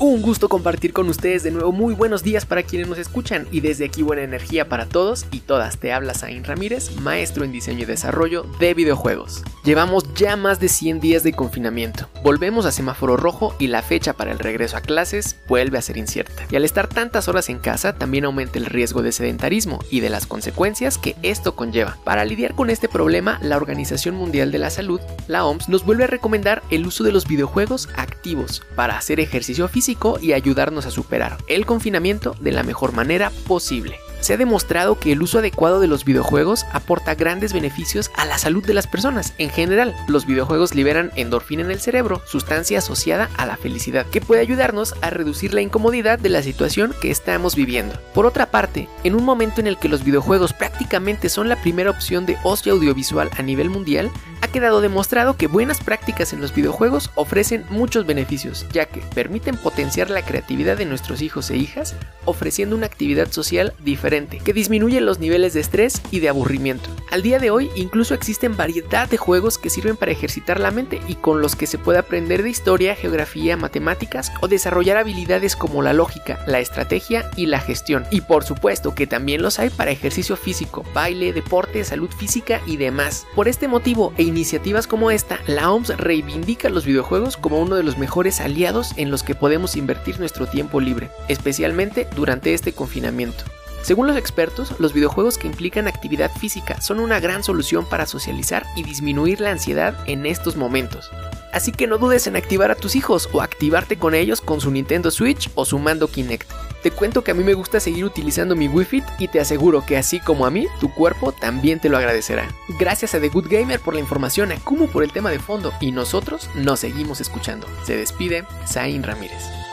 Un gusto compartir con ustedes de nuevo. Muy buenos días para quienes nos escuchan y desde aquí buena energía para todos y todas. Te habla Zain Ramírez, maestro en diseño y desarrollo de videojuegos. Llevamos ya más de 100 días de confinamiento. Volvemos a semáforo rojo y la fecha para el regreso a clases vuelve a ser incierta. Y al estar tantas horas en casa también aumenta el riesgo de sedentarismo y de las consecuencias que esto conlleva. Para lidiar con este problema, la Organización Mundial de la Salud, la OMS, nos vuelve a recomendar el uso de los videojuegos activos para hacer ejercicio físico y ayudarnos a superar el confinamiento de la mejor manera posible. Se ha demostrado que el uso adecuado de los videojuegos aporta grandes beneficios a la salud de las personas. En general, los videojuegos liberan endorfina en el cerebro, sustancia asociada a la felicidad, que puede ayudarnos a reducir la incomodidad de la situación que estamos viviendo. Por otra parte, en un momento en el que los videojuegos prácticamente son la primera opción de ocio audiovisual a nivel mundial, ha quedado demostrado que buenas prácticas en los videojuegos ofrecen muchos beneficios, ya que permiten potenciar la creatividad de nuestros hijos e hijas, ofreciendo una actividad social diferente, que disminuye los niveles de estrés y de aburrimiento. Al día de hoy incluso existen variedad de juegos que sirven para ejercitar la mente y con los que se puede aprender de historia, geografía, matemáticas o desarrollar habilidades como la lógica, la estrategia y la gestión. Y por supuesto que también los hay para ejercicio físico, baile, deporte, salud física y demás. Por este motivo e iniciativas como esta, la OMS reivindica los videojuegos como uno de los mejores aliados en los que podemos invertir nuestro tiempo libre, especialmente durante este confinamiento. Según los expertos, los videojuegos que implican actividad física son una gran solución para socializar y disminuir la ansiedad en estos momentos. Así que no dudes en activar a tus hijos o activarte con ellos con su Nintendo Switch o su mando Kinect. Te cuento que a mí me gusta seguir utilizando mi Wi-Fi y te aseguro que así como a mí, tu cuerpo también te lo agradecerá. Gracias a The Good Gamer por la información, a Kumu por el tema de fondo y nosotros nos seguimos escuchando. Se despide Zain Ramírez.